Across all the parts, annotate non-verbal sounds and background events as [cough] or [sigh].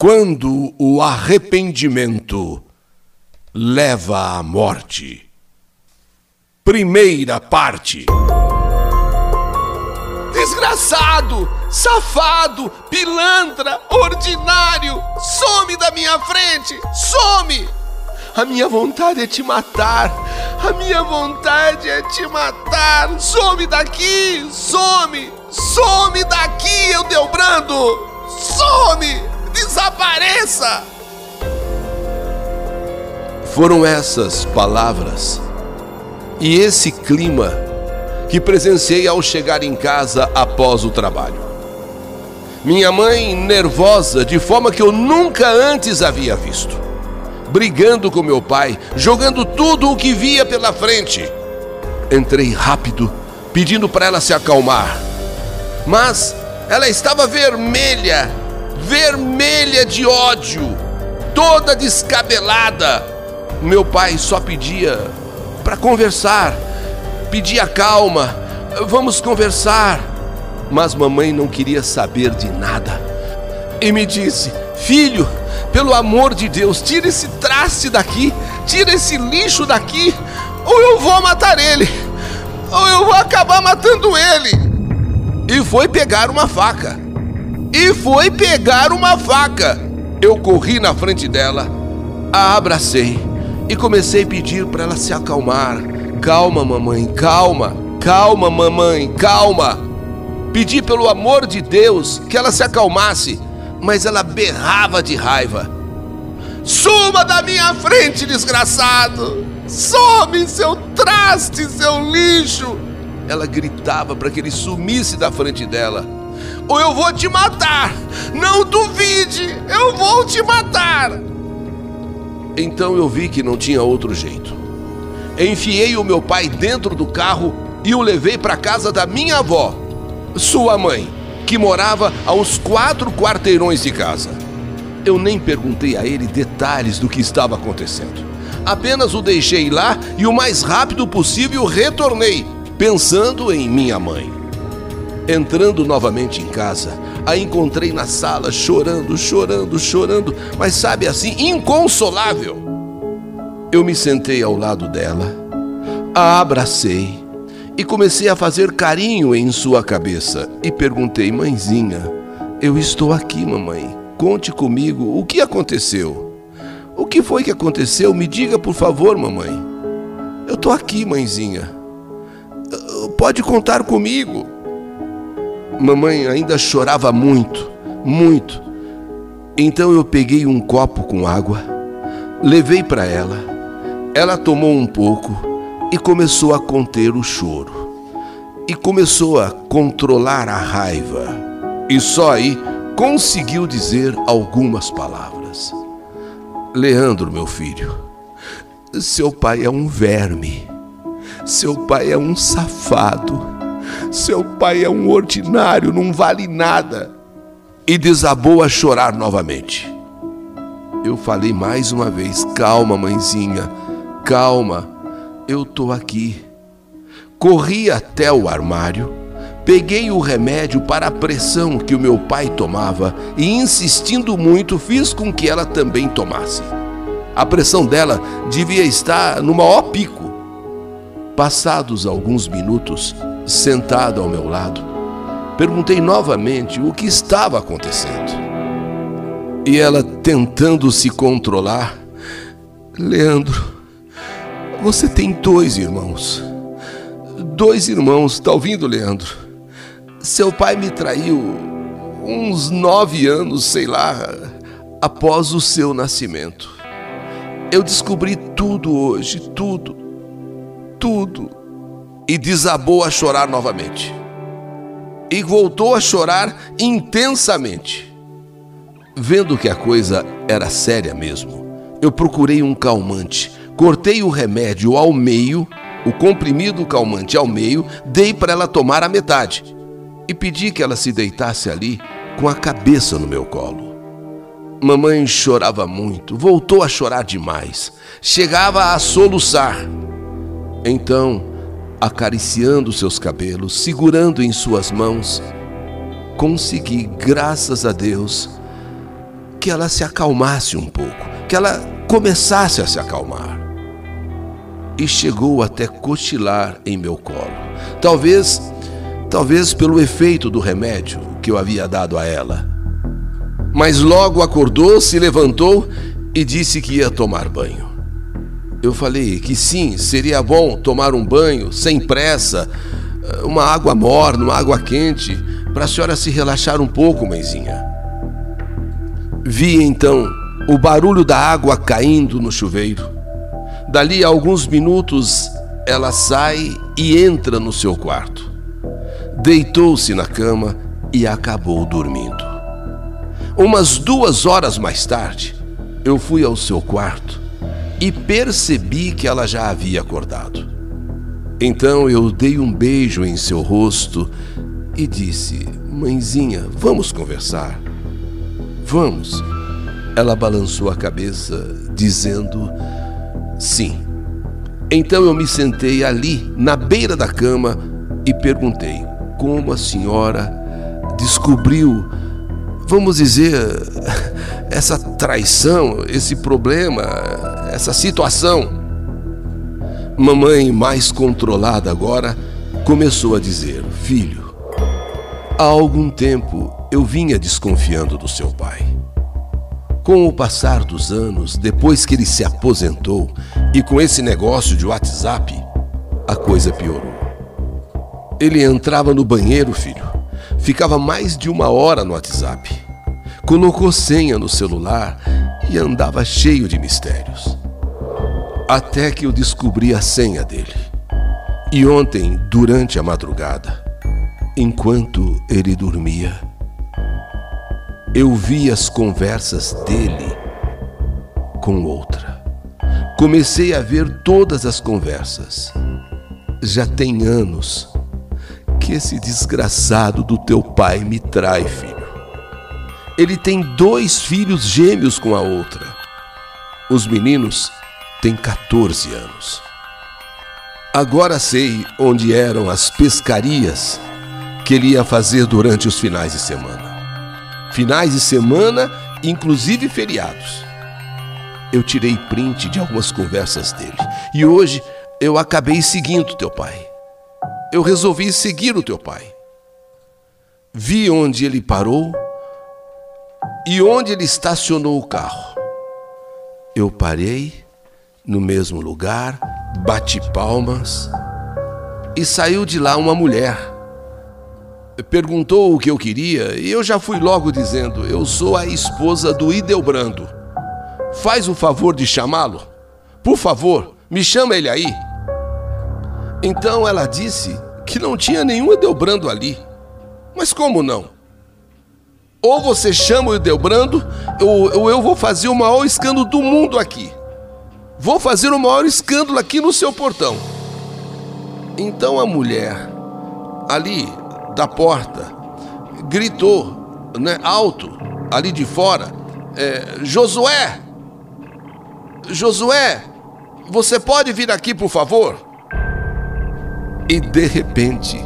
Quando o arrependimento leva à morte. Primeira parte. Desgraçado, safado, pilantra, ordinário, some da minha frente, some! A minha vontade é te matar, a minha vontade é te matar, some daqui, some, some daqui, Eudelbrando, some! Desapareça! Foram essas palavras e esse clima que presenciei ao chegar em casa após o trabalho. Minha mãe nervosa de forma que eu nunca antes havia visto. Brigando com meu pai, jogando tudo o que via pela frente. Entrei rápido, pedindo para ela se acalmar. Mas ela estava vermelha vermelha de ódio, toda descabelada. Meu pai só pedia para conversar, pedia calma, vamos conversar. Mas mamãe não queria saber de nada e me disse: Filho, pelo amor de Deus, tira esse traste daqui, tira esse lixo daqui, ou eu vou matar ele, ou eu vou acabar matando ele. E foi pegar uma faca e foi pegar uma faca. Eu corri na frente dela, a abracei e comecei a pedir para ela se acalmar. Calma, mamãe, calma, calma, mamãe, calma. Pedi pelo amor de Deus que ela se acalmasse, mas ela berrava de raiva. Suma da minha frente, desgraçado! Some, seu traste, seu lixo! Ela gritava para que ele sumisse da frente dela ou eu vou te matar. Não duvide, eu vou te matar. Então eu vi que não tinha outro jeito. Enfiei o meu pai dentro do carro e o levei para casa da minha avó, sua mãe, que morava a uns quatro quarteirões de casa. Eu nem perguntei a ele detalhes do que estava acontecendo. Apenas o deixei lá e o mais rápido possível retornei, pensando em minha mãe. Entrando novamente em casa, a encontrei na sala chorando, chorando, chorando, mas sabe assim, inconsolável. Eu me sentei ao lado dela, a abracei e comecei a fazer carinho em sua cabeça e perguntei: Mãezinha, eu estou aqui, mamãe. Conte comigo o que aconteceu. O que foi que aconteceu? Me diga, por favor, mamãe. Eu estou aqui, mãezinha. Pode contar comigo. Mamãe ainda chorava muito, muito. Então eu peguei um copo com água, levei para ela. Ela tomou um pouco e começou a conter o choro. E começou a controlar a raiva. E só aí conseguiu dizer algumas palavras. Leandro, meu filho, seu pai é um verme. Seu pai é um safado. Seu pai é um ordinário, não vale nada. E desabou a chorar novamente. Eu falei mais uma vez: calma, mãezinha, calma, eu tô aqui. Corri até o armário, peguei o remédio para a pressão que o meu pai tomava e, insistindo muito, fiz com que ela também tomasse. A pressão dela devia estar no maior pico. Passados alguns minutos, sentado ao meu lado, perguntei novamente o que estava acontecendo. E ela, tentando se controlar, Leandro, você tem dois irmãos. Dois irmãos, tá ouvindo, Leandro? Seu pai me traiu uns nove anos, sei lá, após o seu nascimento. Eu descobri tudo hoje, tudo, tudo e desabou a chorar novamente. E voltou a chorar intensamente. Vendo que a coisa era séria mesmo, eu procurei um calmante, cortei o remédio ao meio, o comprimido calmante ao meio, dei para ela tomar a metade e pedi que ela se deitasse ali com a cabeça no meu colo. Mamãe chorava muito, voltou a chorar demais, chegava a soluçar. Então, acariciando seus cabelos, segurando em suas mãos, consegui, graças a Deus, que ela se acalmasse um pouco, que ela começasse a se acalmar. E chegou até cochilar em meu colo. Talvez, talvez pelo efeito do remédio que eu havia dado a ela. Mas logo acordou, se levantou e disse que ia tomar banho. Eu falei que sim, seria bom tomar um banho sem pressa, uma água morna, uma água quente, para a senhora se relaxar um pouco, mãezinha. Vi então o barulho da água caindo no chuveiro. Dali a alguns minutos ela sai e entra no seu quarto. Deitou-se na cama e acabou dormindo. Umas duas horas mais tarde, eu fui ao seu quarto e percebi que ela já havia acordado. Então eu dei um beijo em seu rosto e disse: Mãezinha, vamos conversar. Vamos. Ela balançou a cabeça, dizendo: Sim. Então eu me sentei ali, na beira da cama, e perguntei: Como a senhora descobriu, vamos dizer, [laughs] essa traição, esse problema, essa situação? Mamãe, mais controlada agora, começou a dizer: Filho, há algum tempo eu vinha desconfiando do seu pai. Com o passar dos anos, depois que ele se aposentou e com esse negócio de WhatsApp, a coisa piorou. Ele entrava no banheiro, filho, ficava mais de uma hora no WhatsApp, colocou senha no celular e andava cheio de mistérios até que eu descobri a senha dele. E ontem, durante a madrugada, enquanto ele dormia, eu vi as conversas dele com outra. Comecei a ver todas as conversas. Já tem anos que esse desgraçado do teu pai me trai, filho. Ele tem dois filhos gêmeos com a outra. Os meninos tem 14 anos. Agora sei onde eram as pescarias que ele ia fazer durante os finais de semana. Finais de semana, inclusive feriados. Eu tirei print de algumas conversas dele e hoje eu acabei seguindo teu pai. Eu resolvi seguir o teu pai. Vi onde ele parou e onde ele estacionou o carro. Eu parei no mesmo lugar, bati palmas e saiu de lá uma mulher. Perguntou o que eu queria e eu já fui logo dizendo: Eu sou a esposa do Idelbrando. Faz o favor de chamá-lo? Por favor, me chama ele aí. Então ela disse que não tinha nenhum Idelbrando ali. Mas como não? Ou você chama o Idelbrando, ou, ou eu vou fazer o maior escândalo do mundo aqui. Vou fazer o maior escândalo aqui no seu portão. Então a mulher, ali da porta, gritou, né, alto, ali de fora: é, Josué! Josué, você pode vir aqui, por favor? E de repente,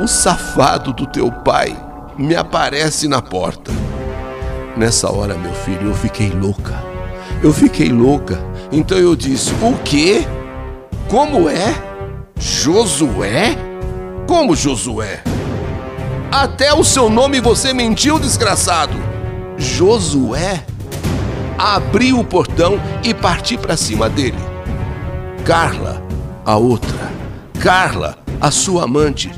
o safado do teu pai me aparece na porta. Nessa hora, meu filho, eu fiquei louca. Eu fiquei louca. Então eu disse: O quê? Como é? Josué? Como Josué? Até o seu nome você mentiu, desgraçado. Josué? Abri o portão e parti para cima dele. Carla, a outra. Carla, a sua amante,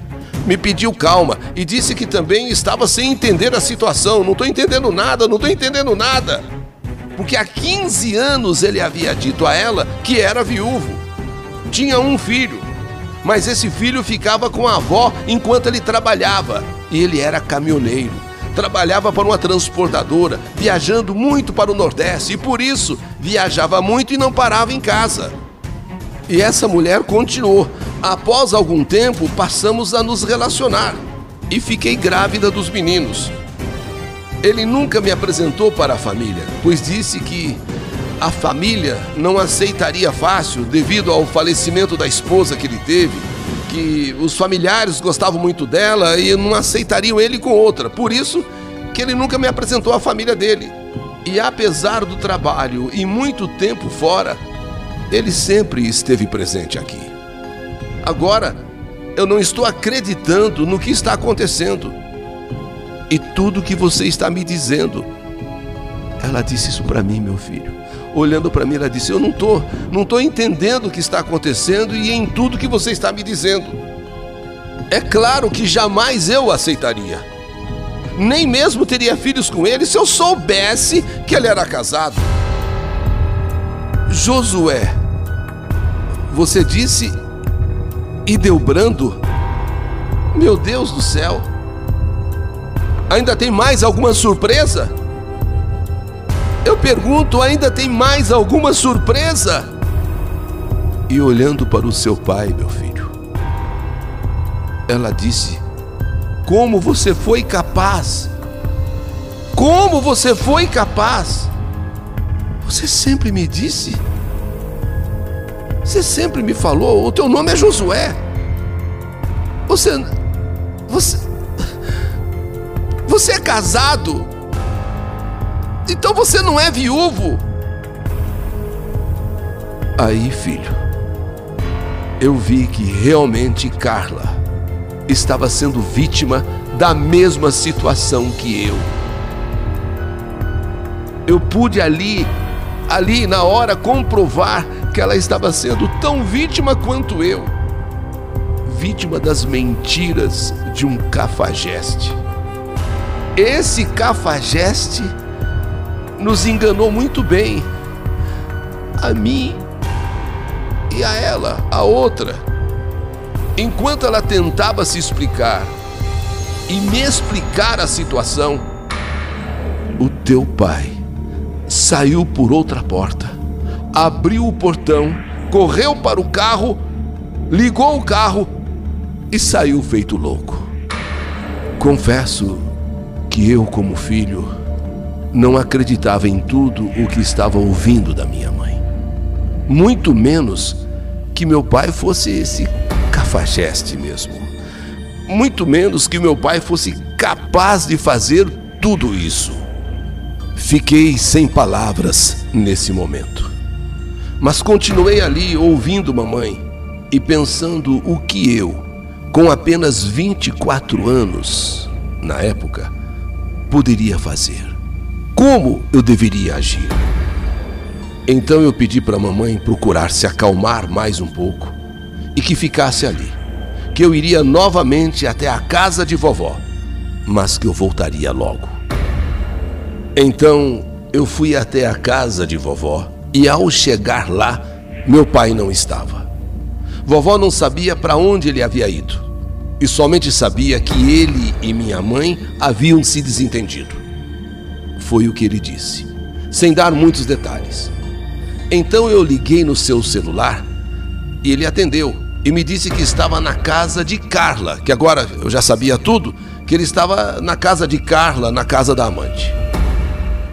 me pediu calma e disse que também estava sem entender a situação. Não estou entendendo nada, não estou entendendo nada porque há 15 anos ele havia dito a ela que era viúvo. Tinha um filho, mas esse filho ficava com a avó enquanto ele trabalhava. E ele era caminhoneiro. Trabalhava para uma transportadora, viajando muito para o Nordeste e por isso viajava muito e não parava em casa. E essa mulher continuou. Após algum tempo, passamos a nos relacionar e fiquei grávida dos meninos. Ele nunca me apresentou para a família, pois disse que a família não aceitaria fácil devido ao falecimento da esposa que ele teve, que os familiares gostavam muito dela e não aceitariam ele com outra. Por isso que ele nunca me apresentou à família dele. E apesar do trabalho e muito tempo fora, ele sempre esteve presente aqui. Agora, eu não estou acreditando no que está acontecendo e tudo que você está me dizendo. Ela disse isso para mim, meu filho. Olhando para mim, ela disse: Eu não estou não tô entendendo o que está acontecendo e em tudo que você está me dizendo. É claro que jamais eu aceitaria nem mesmo teria filhos com ele se eu soubesse que ele era casado. Josué, você disse e deu brando? Meu Deus do céu! Ainda tem mais alguma surpresa? Eu pergunto, ainda tem mais alguma surpresa? E olhando para o seu pai, meu filho, ela disse: como você foi capaz? Como você foi capaz? Você sempre me disse. Você sempre me falou. O teu nome é Josué. Você. Você. Você é casado. Então você não é viúvo. Aí, filho, eu vi que realmente Carla estava sendo vítima da mesma situação que eu. Eu pude ali, ali na hora, comprovar que ela estava sendo tão vítima quanto eu vítima das mentiras de um cafajeste. Esse cafajeste nos enganou muito bem, a mim e a ela, a outra. Enquanto ela tentava se explicar e me explicar a situação, o teu pai saiu por outra porta, abriu o portão, correu para o carro, ligou o carro e saiu feito louco. Confesso que eu, como filho, não acreditava em tudo o que estava ouvindo da minha mãe. Muito menos que meu pai fosse esse cafajeste mesmo. Muito menos que meu pai fosse capaz de fazer tudo isso. Fiquei sem palavras nesse momento. Mas continuei ali ouvindo mamãe e pensando o que eu, com apenas 24 anos na época, poderia fazer. Como eu deveria agir? Então eu pedi para a mamãe procurar se acalmar mais um pouco e que ficasse ali, que eu iria novamente até a casa de vovó, mas que eu voltaria logo. Então eu fui até a casa de vovó e ao chegar lá, meu pai não estava. Vovó não sabia para onde ele havia ido e somente sabia que ele e minha mãe haviam se desentendido. Foi o que ele disse, sem dar muitos detalhes. Então eu liguei no seu celular e ele atendeu e me disse que estava na casa de Carla, que agora eu já sabia tudo, que ele estava na casa de Carla, na casa da amante.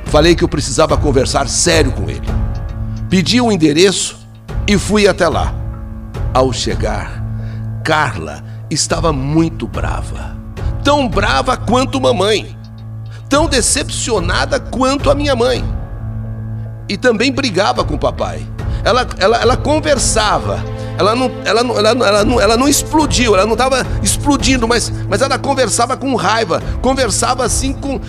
Falei que eu precisava conversar sério com ele. Pedi o um endereço e fui até lá. Ao chegar, Carla estava muito brava. Tão brava quanto mamãe. Tão decepcionada quanto a minha mãe. E também brigava com o papai. Ela, ela, ela conversava ela não, ela não, ela não, ela não, ela não explodiu, ela não estava explodindo, mas, mas ela conversava com raiva, conversava assim com,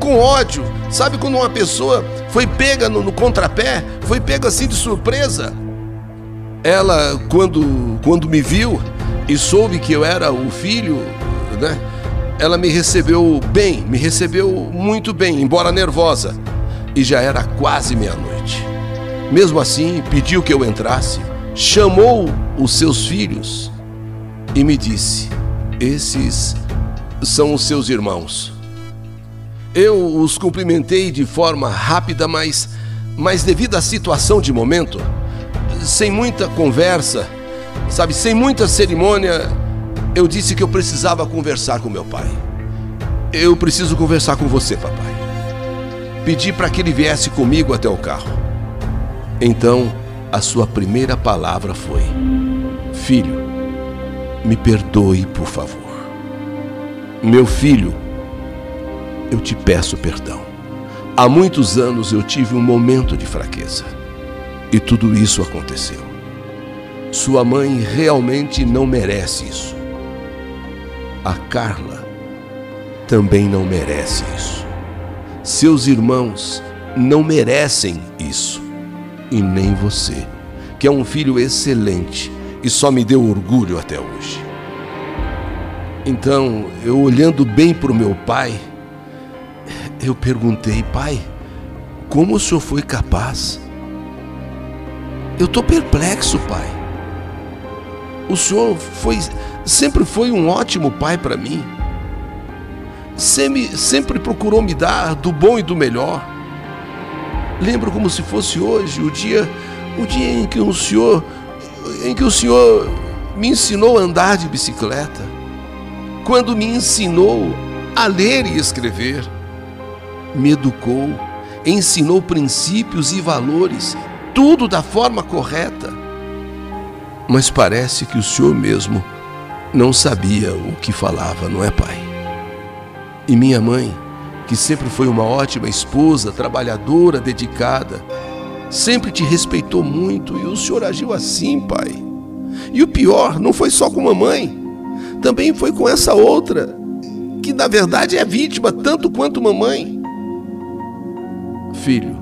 com ódio. Sabe quando uma pessoa foi pega no, no contrapé, foi pega assim de surpresa? Ela, quando, quando me viu e soube que eu era o filho, né? Ela me recebeu bem, me recebeu muito bem, embora nervosa. E já era quase meia-noite. Mesmo assim, pediu que eu entrasse chamou os seus filhos e me disse: Esses são os seus irmãos. Eu os cumprimentei de forma rápida, mas, mas devido à situação de momento, sem muita conversa, sabe, sem muita cerimônia, eu disse que eu precisava conversar com meu pai. Eu preciso conversar com você, papai. Pedi para que ele viesse comigo até o carro. Então, a sua primeira palavra foi: Filho, me perdoe, por favor. Meu filho, eu te peço perdão. Há muitos anos eu tive um momento de fraqueza e tudo isso aconteceu. Sua mãe realmente não merece isso. A Carla também não merece isso. Seus irmãos não merecem isso. E nem você, que é um filho excelente e só me deu orgulho até hoje. Então, eu olhando bem para o meu pai, eu perguntei, pai, como o senhor foi capaz? Eu estou perplexo, pai. O senhor foi, sempre foi um ótimo pai para mim. Sempre, sempre procurou me dar do bom e do melhor. Lembro como se fosse hoje o dia, o dia em que o senhor, em que o senhor me ensinou a andar de bicicleta. Quando me ensinou a ler e escrever me educou, ensinou princípios e valores, tudo da forma correta. Mas parece que o senhor mesmo não sabia o que falava, não é, pai? E minha mãe, que sempre foi uma ótima esposa, trabalhadora, dedicada, sempre te respeitou muito e o senhor agiu assim, pai. E o pior, não foi só com mamãe, também foi com essa outra, que na verdade é vítima tanto quanto mamãe. Filho,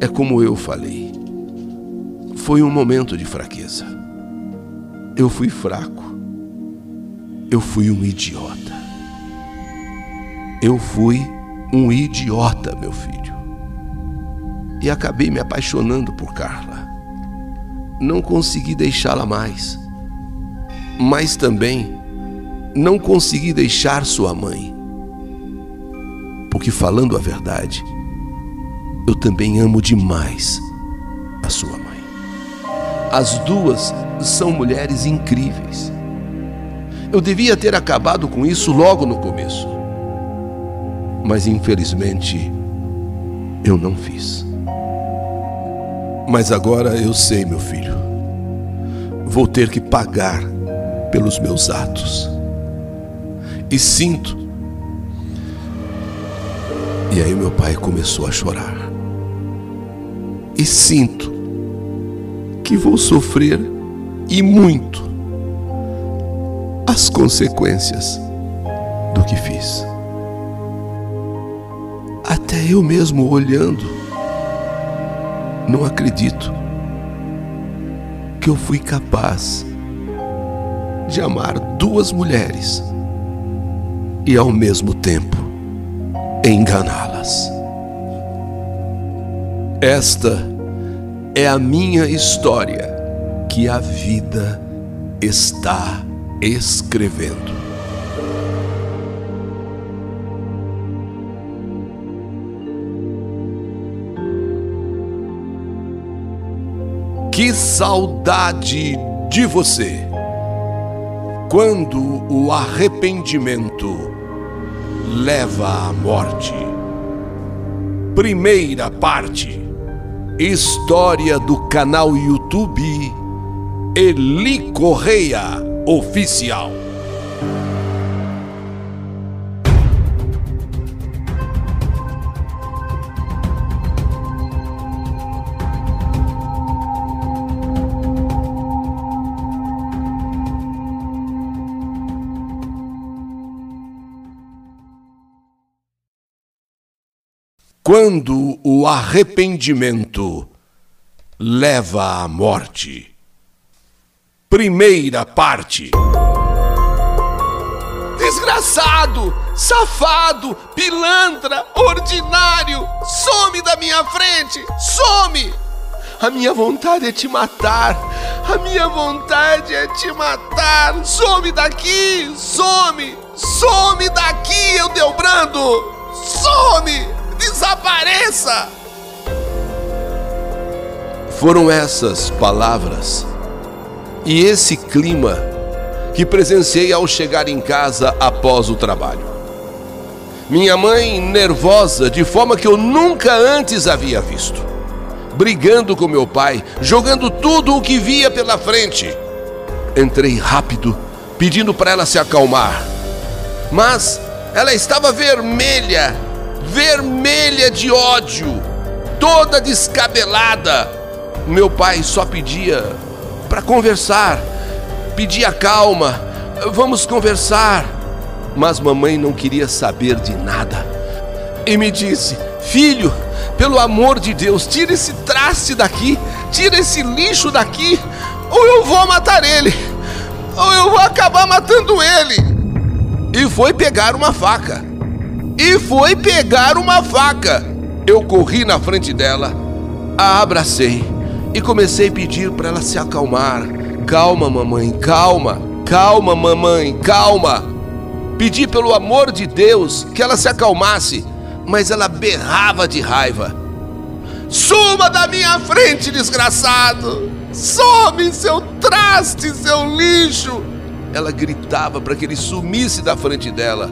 é como eu falei. Foi um momento de fraqueza. Eu fui fraco. Eu fui um idiota. Eu fui um idiota, meu filho. E acabei me apaixonando por Carla. Não consegui deixá-la mais. Mas também não consegui deixar sua mãe. Porque, falando a verdade, eu também amo demais a sua mãe. As duas são mulheres incríveis. Eu devia ter acabado com isso logo no começo. Mas infelizmente eu não fiz. Mas agora eu sei, meu filho. Vou ter que pagar pelos meus atos. E sinto. E aí meu pai começou a chorar e sinto que vou sofrer e muito as consequências do que fiz. Até eu mesmo olhando, não acredito que eu fui capaz de amar duas mulheres e ao mesmo tempo enganá-las. Esta é a minha história que a vida está escrevendo. Que saudade de você! Quando o arrependimento leva à morte. Primeira parte. História do canal YouTube Eli Correia Oficial. Quando o arrependimento leva à morte. Primeira parte. Desgraçado, safado, pilantra, ordinário, some da minha frente, some! A minha vontade é te matar, a minha vontade é te matar, some daqui, some, some daqui, eu Delbrando, some! Desapareça! Foram essas palavras e esse clima que presenciei ao chegar em casa após o trabalho. Minha mãe nervosa de forma que eu nunca antes havia visto. Brigando com meu pai, jogando tudo o que via pela frente. Entrei rápido, pedindo para ela se acalmar. Mas ela estava vermelha vermelha de ódio, toda descabelada. Meu pai só pedia para conversar, pedia calma, vamos conversar. Mas mamãe não queria saber de nada e me disse: Filho, pelo amor de Deus, tira esse traste daqui, tira esse lixo daqui, ou eu vou matar ele, ou eu vou acabar matando ele. E foi pegar uma faca. E foi pegar uma faca. Eu corri na frente dela, a abracei e comecei a pedir para ela se acalmar. Calma, mamãe, calma, calma, mamãe, calma. Pedi pelo amor de Deus que ela se acalmasse mas ela berrava de raiva. Suma da minha frente, desgraçado! Some, seu traste, seu lixo! Ela gritava para que ele sumisse da frente dela.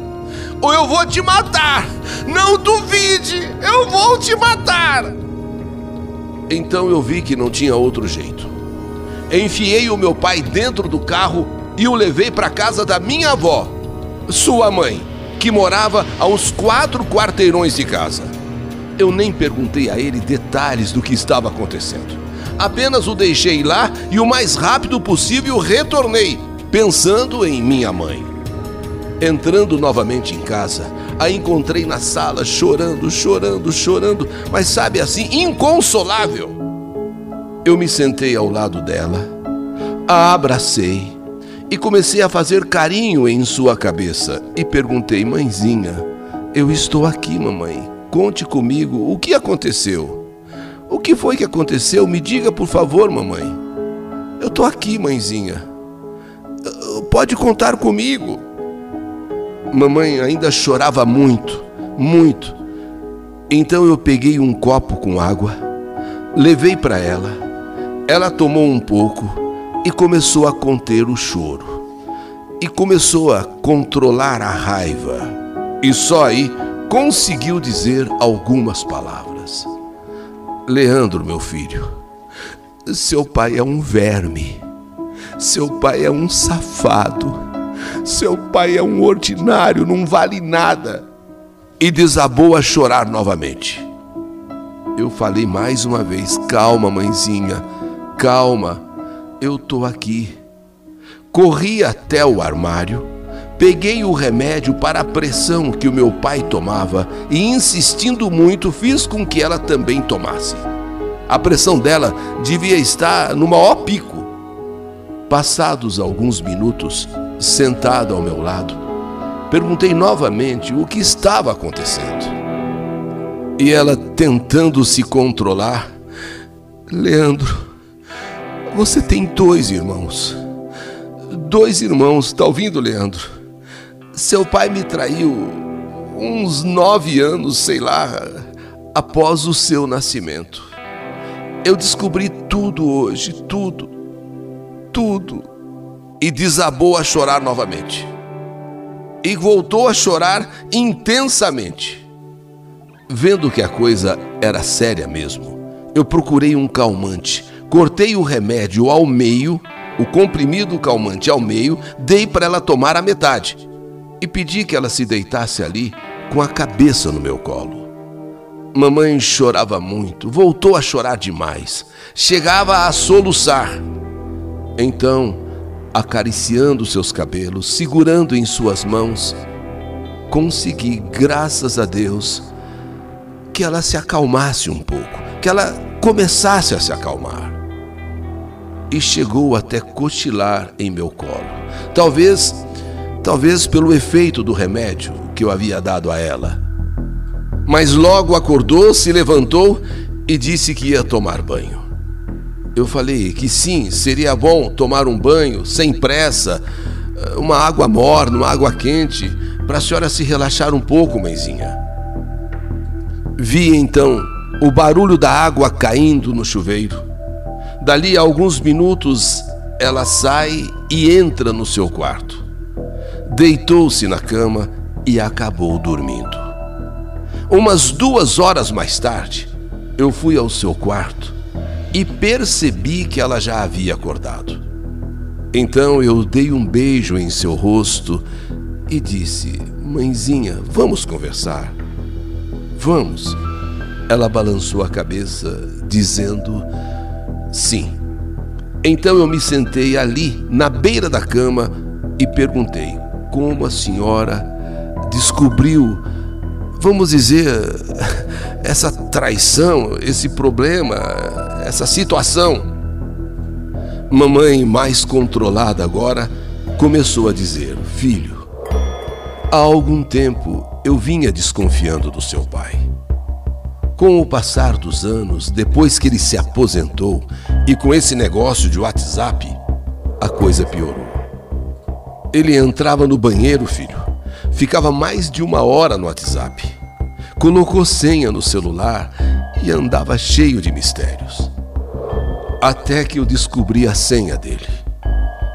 Ou eu vou te matar! Não duvide! Eu vou te matar! Então eu vi que não tinha outro jeito. Enfiei o meu pai dentro do carro e o levei para casa da minha avó, sua mãe que morava a uns quatro quarteirões de casa. Eu nem perguntei a ele detalhes do que estava acontecendo. Apenas o deixei lá e o mais rápido possível retornei, pensando em minha mãe. Entrando novamente em casa, a encontrei na sala chorando, chorando, chorando, mas sabe assim, inconsolável. Eu me sentei ao lado dela, a abracei e comecei a fazer carinho em sua cabeça e perguntei: Mãezinha, eu estou aqui, mamãe. Conte comigo o que aconteceu. O que foi que aconteceu? Me diga, por favor, mamãe. Eu estou aqui, mãezinha. Pode contar comigo. Mamãe ainda chorava muito, muito. Então eu peguei um copo com água, levei para ela. Ela tomou um pouco e começou a conter o choro. E começou a controlar a raiva. E só aí conseguiu dizer algumas palavras. Leandro, meu filho, seu pai é um verme. Seu pai é um safado. Seu pai é um ordinário, não vale nada. E desabou a chorar novamente. Eu falei mais uma vez: calma, mãezinha, calma eu tô aqui. Corri até o armário, peguei o remédio para a pressão que o meu pai tomava e, insistindo muito, fiz com que ela também tomasse. A pressão dela devia estar no maior pico. Passados alguns minutos, sentada ao meu lado, perguntei novamente o que estava acontecendo. E ela, tentando se controlar, Leandro, você tem dois irmãos. Dois irmãos, tá ouvindo, Leandro? Seu pai me traiu uns nove anos, sei lá, após o seu nascimento. Eu descobri tudo hoje, tudo, tudo. E desabou a chorar novamente. E voltou a chorar intensamente. Vendo que a coisa era séria mesmo, eu procurei um calmante Cortei o remédio ao meio, o comprimido calmante ao meio, dei para ela tomar a metade e pedi que ela se deitasse ali com a cabeça no meu colo. Mamãe chorava muito, voltou a chorar demais, chegava a soluçar. Então, acariciando seus cabelos, segurando em suas mãos, consegui, graças a Deus, que ela se acalmasse um pouco, que ela começasse a se acalmar e chegou até cochilar em meu colo. Talvez, talvez pelo efeito do remédio que eu havia dado a ela. Mas logo acordou, se levantou e disse que ia tomar banho. Eu falei que sim, seria bom tomar um banho sem pressa, uma água morna, uma água quente, para a senhora se relaxar um pouco, mãezinha. Vi então o barulho da água caindo no chuveiro Dali a alguns minutos, ela sai e entra no seu quarto. Deitou-se na cama e acabou dormindo. Umas duas horas mais tarde, eu fui ao seu quarto e percebi que ela já havia acordado. Então eu dei um beijo em seu rosto e disse: Mãezinha, vamos conversar. Vamos. Ela balançou a cabeça, dizendo: Sim. Então eu me sentei ali, na beira da cama, e perguntei como a senhora descobriu, vamos dizer, [laughs] essa traição, esse problema, essa situação. Mamãe, mais controlada agora, começou a dizer: Filho, há algum tempo eu vinha desconfiando do seu pai. Com o passar dos anos, depois que ele se aposentou e com esse negócio de WhatsApp, a coisa piorou. Ele entrava no banheiro, filho, ficava mais de uma hora no WhatsApp, colocou senha no celular e andava cheio de mistérios. Até que eu descobri a senha dele.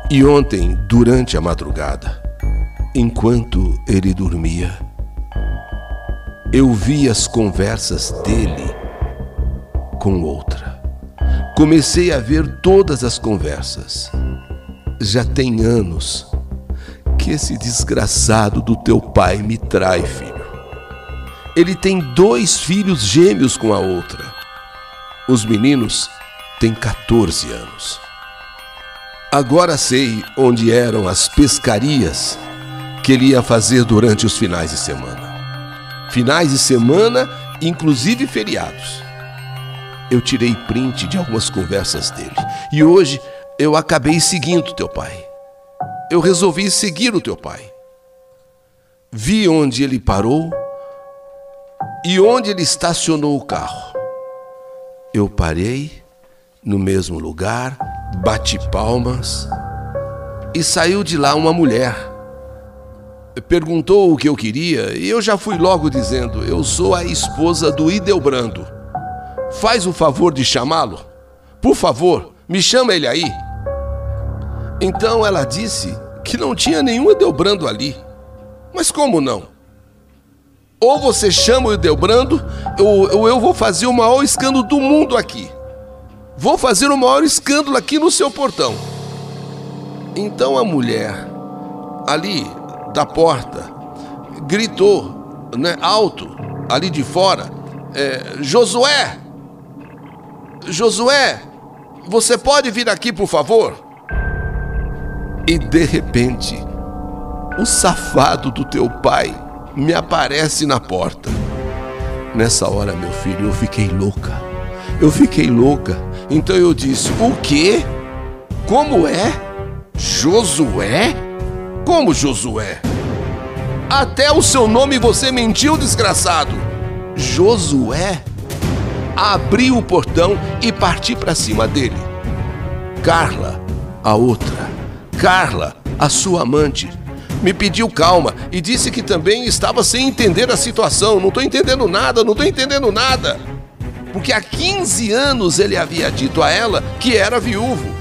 E ontem, durante a madrugada, enquanto ele dormia, eu vi as conversas dele com outra. Comecei a ver todas as conversas. Já tem anos que esse desgraçado do teu pai me trai, filho. Ele tem dois filhos gêmeos com a outra. Os meninos têm 14 anos. Agora sei onde eram as pescarias que ele ia fazer durante os finais de semana finais de semana, inclusive feriados. Eu tirei print de algumas conversas dele e hoje eu acabei seguindo teu pai. Eu resolvi seguir o teu pai. Vi onde ele parou e onde ele estacionou o carro. Eu parei no mesmo lugar, bati palmas e saiu de lá uma mulher perguntou o que eu queria e eu já fui logo dizendo: Eu sou a esposa do Idelbrando. Faz o favor de chamá-lo? Por favor, me chama ele aí. Então ela disse que não tinha nenhum Idelbrando ali. Mas como não? Ou você chama o Idelbrando, ou, ou eu vou fazer o maior escândalo do mundo aqui. Vou fazer o maior escândalo aqui no seu portão. Então a mulher, ali da porta, gritou, né, alto, ali de fora: é, Josué! Josué, você pode vir aqui, por favor? E de repente, o safado do teu pai me aparece na porta. Nessa hora, meu filho, eu fiquei louca. Eu fiquei louca. Então eu disse: O quê? Como é? Josué? Como Josué? Até o seu nome você mentiu, desgraçado. Josué abriu o portão e parti para cima dele. Carla, a outra, Carla, a sua amante, me pediu calma e disse que também estava sem entender a situação. Não estou entendendo nada, não estou entendendo nada. Porque há 15 anos ele havia dito a ela que era viúvo.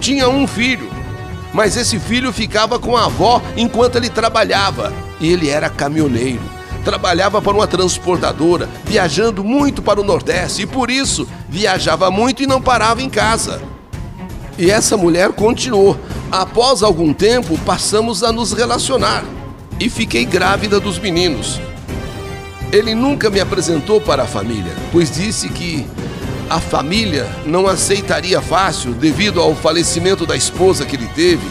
Tinha um filho mas esse filho ficava com a avó enquanto ele trabalhava. E ele era caminhoneiro. Trabalhava para uma transportadora, viajando muito para o Nordeste e por isso viajava muito e não parava em casa. E essa mulher continuou. Após algum tempo, passamos a nos relacionar e fiquei grávida dos meninos. Ele nunca me apresentou para a família, pois disse que a família não aceitaria fácil devido ao falecimento da esposa que ele teve,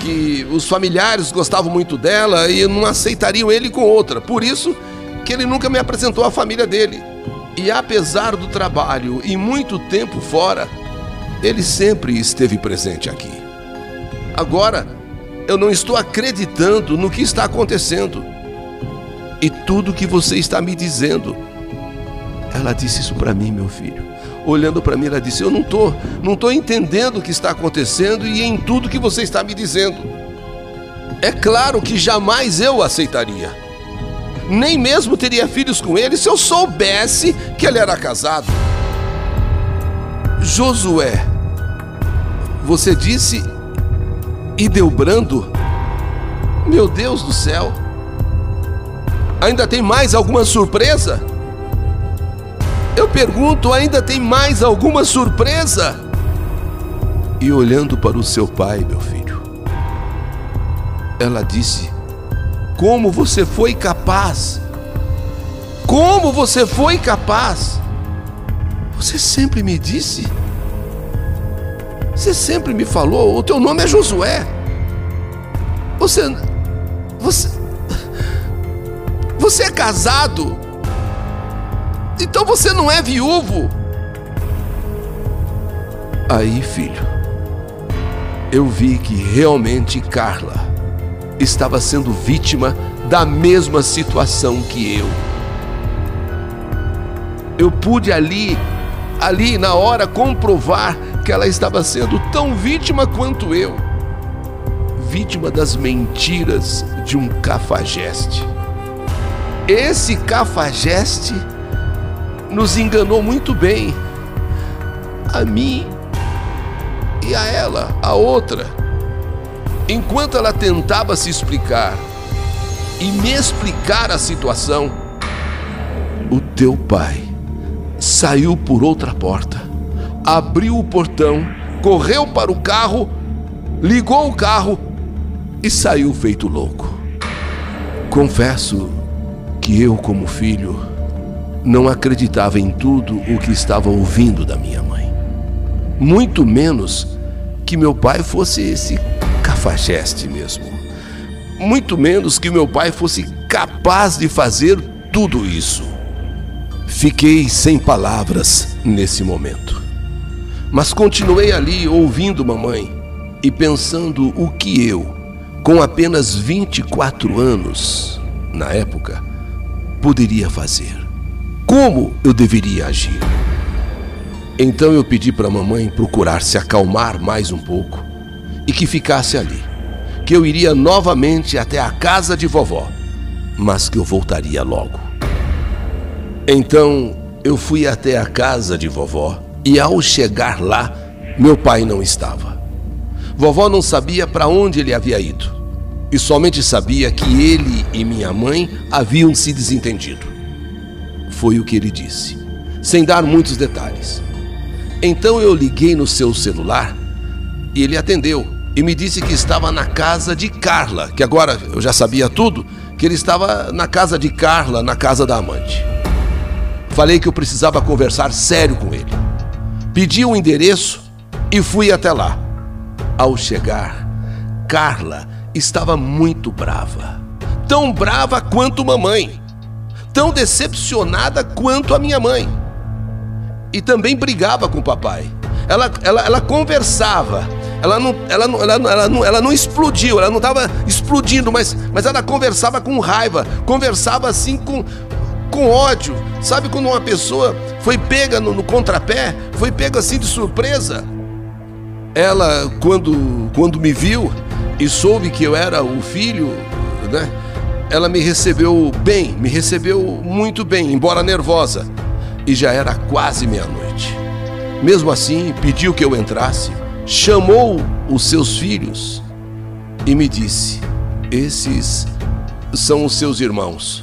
que os familiares gostavam muito dela e não aceitariam ele com outra. Por isso que ele nunca me apresentou à família dele. E apesar do trabalho e muito tempo fora, ele sempre esteve presente aqui. Agora, eu não estou acreditando no que está acontecendo. E tudo que você está me dizendo. Ela disse isso para mim, meu filho olhando para mim, ela disse: Eu não estou não tô entendendo o que está acontecendo e em tudo que você está me dizendo. É claro que jamais eu aceitaria. Nem mesmo teria filhos com ele se eu soubesse que ele era casado. Josué, você disse e deu brando? Meu Deus do céu! Ainda tem mais alguma surpresa? Eu pergunto: ainda tem mais alguma surpresa? E olhando para o seu pai, meu filho, ela disse: Como você foi capaz? Como você foi capaz? Você sempre me disse. Você sempre me falou. O teu nome é Josué. Você. Você. Você é casado. Então você não é viúvo. Aí, filho, eu vi que realmente Carla estava sendo vítima da mesma situação que eu. Eu pude ali, ali na hora, comprovar que ela estava sendo tão vítima quanto eu vítima das mentiras de um cafajeste. Esse cafajeste nos enganou muito bem, a mim e a ela, a outra. Enquanto ela tentava se explicar e me explicar a situação, o teu pai saiu por outra porta, abriu o portão, correu para o carro, ligou o carro e saiu feito louco. Confesso que eu, como filho, não acreditava em tudo o que estava ouvindo da minha mãe. Muito menos que meu pai fosse esse cafajeste mesmo. Muito menos que meu pai fosse capaz de fazer tudo isso. Fiquei sem palavras nesse momento. Mas continuei ali ouvindo mamãe e pensando o que eu, com apenas 24 anos na época, poderia fazer. Como eu deveria agir? Então eu pedi para a mamãe procurar se acalmar mais um pouco e que ficasse ali, que eu iria novamente até a casa de vovó, mas que eu voltaria logo. Então eu fui até a casa de vovó e ao chegar lá, meu pai não estava. Vovó não sabia para onde ele havia ido e somente sabia que ele e minha mãe haviam se desentendido. Foi o que ele disse, sem dar muitos detalhes. Então eu liguei no seu celular e ele atendeu e me disse que estava na casa de Carla, que agora eu já sabia tudo, que ele estava na casa de Carla, na casa da amante. Falei que eu precisava conversar sério com ele. Pedi o um endereço e fui até lá. Ao chegar, Carla estava muito brava. Tão brava quanto mamãe tão decepcionada quanto a minha mãe. E também brigava com o papai. Ela, ela, ela conversava. Ela não, ela, não, ela, ela, não, ela não explodiu, ela não estava explodindo, mas, mas ela conversava com raiva, conversava assim com, com ódio. Sabe quando uma pessoa foi pega no, no contrapé, foi pega assim de surpresa? Ela, quando, quando me viu e soube que eu era o filho, né? ela me recebeu bem, me recebeu muito bem, embora nervosa, e já era quase meia-noite. Mesmo assim, pediu que eu entrasse, chamou os seus filhos e me disse: Esses são os seus irmãos.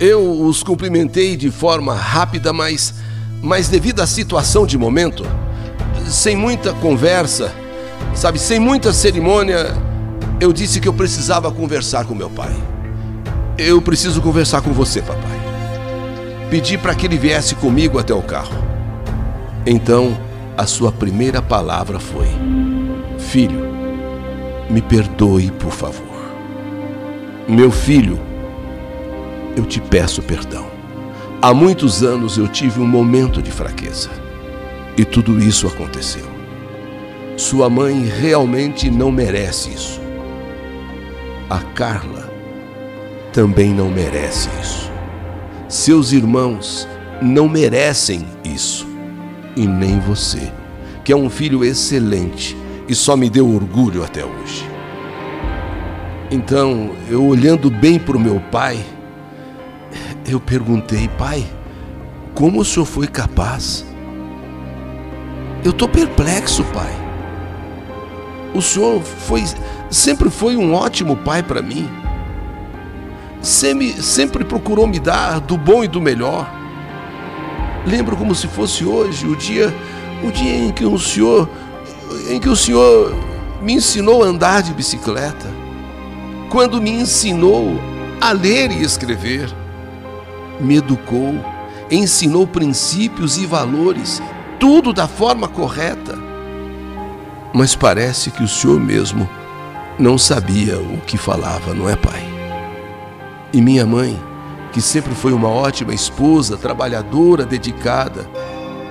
Eu os cumprimentei de forma rápida, mas, mas devido à situação de momento, sem muita conversa, sabe, sem muita cerimônia, eu disse que eu precisava conversar com meu pai. Eu preciso conversar com você, papai. Pedi para que ele viesse comigo até o carro. Então, a sua primeira palavra foi: Filho, me perdoe, por favor. Meu filho, eu te peço perdão. Há muitos anos eu tive um momento de fraqueza e tudo isso aconteceu. Sua mãe realmente não merece isso a Carla também não merece isso. Seus irmãos não merecem isso. E nem você, que é um filho excelente e só me deu orgulho até hoje. Então, eu olhando bem para o meu pai, eu perguntei, pai, como o senhor foi capaz? Eu estou perplexo, pai. O senhor foi sempre foi um ótimo pai para mim. Sempre, sempre procurou me dar do bom e do melhor. Lembro como se fosse hoje o dia, o dia em que o senhor, em que o senhor me ensinou a andar de bicicleta, quando me ensinou a ler e escrever. me educou, ensinou princípios e valores, tudo da forma correta. Mas parece que o senhor mesmo não sabia o que falava, não é, pai? E minha mãe, que sempre foi uma ótima esposa, trabalhadora, dedicada,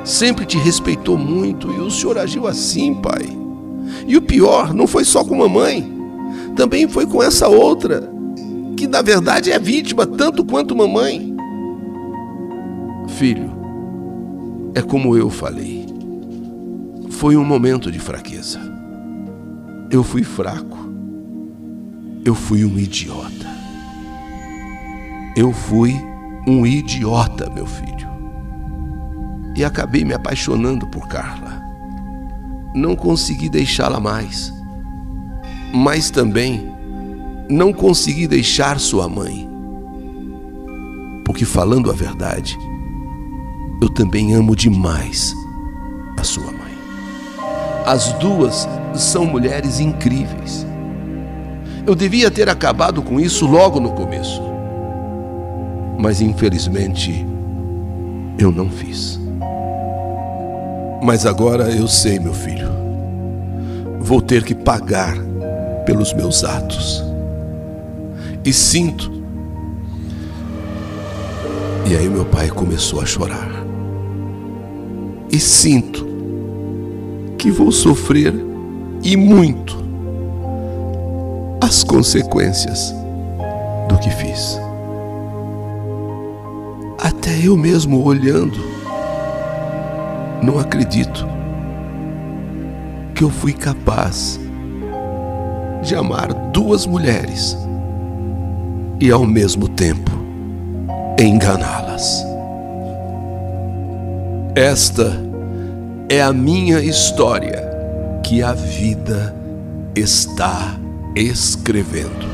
sempre te respeitou muito e o senhor agiu assim, pai. E o pior, não foi só com mamãe, também foi com essa outra, que na verdade é vítima tanto quanto mamãe. Filho, é como eu falei. Foi um momento de fraqueza. Eu fui fraco. Eu fui um idiota. Eu fui um idiota, meu filho. E acabei me apaixonando por Carla. Não consegui deixá-la mais. Mas também não consegui deixar sua mãe. Porque, falando a verdade, eu também amo demais a sua mãe. As duas são mulheres incríveis. Eu devia ter acabado com isso logo no começo. Mas infelizmente eu não fiz. Mas agora eu sei, meu filho. Vou ter que pagar pelos meus atos. E sinto. E aí meu pai começou a chorar e sinto que vou sofrer e muito as consequências do que fiz. Até eu mesmo olhando, não acredito que eu fui capaz de amar duas mulheres e ao mesmo tempo enganá-las. Esta é a minha história que a vida está escrevendo.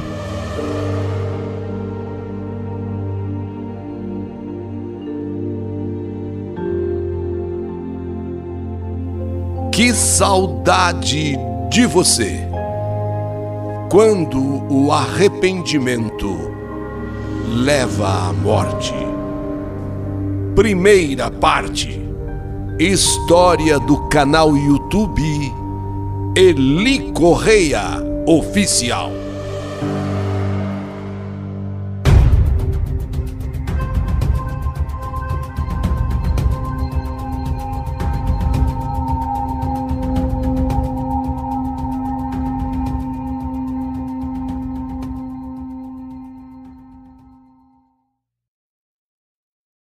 Que saudade de você! Quando o arrependimento leva à morte. Primeira parte. História do canal YouTube Eli Correia Oficial.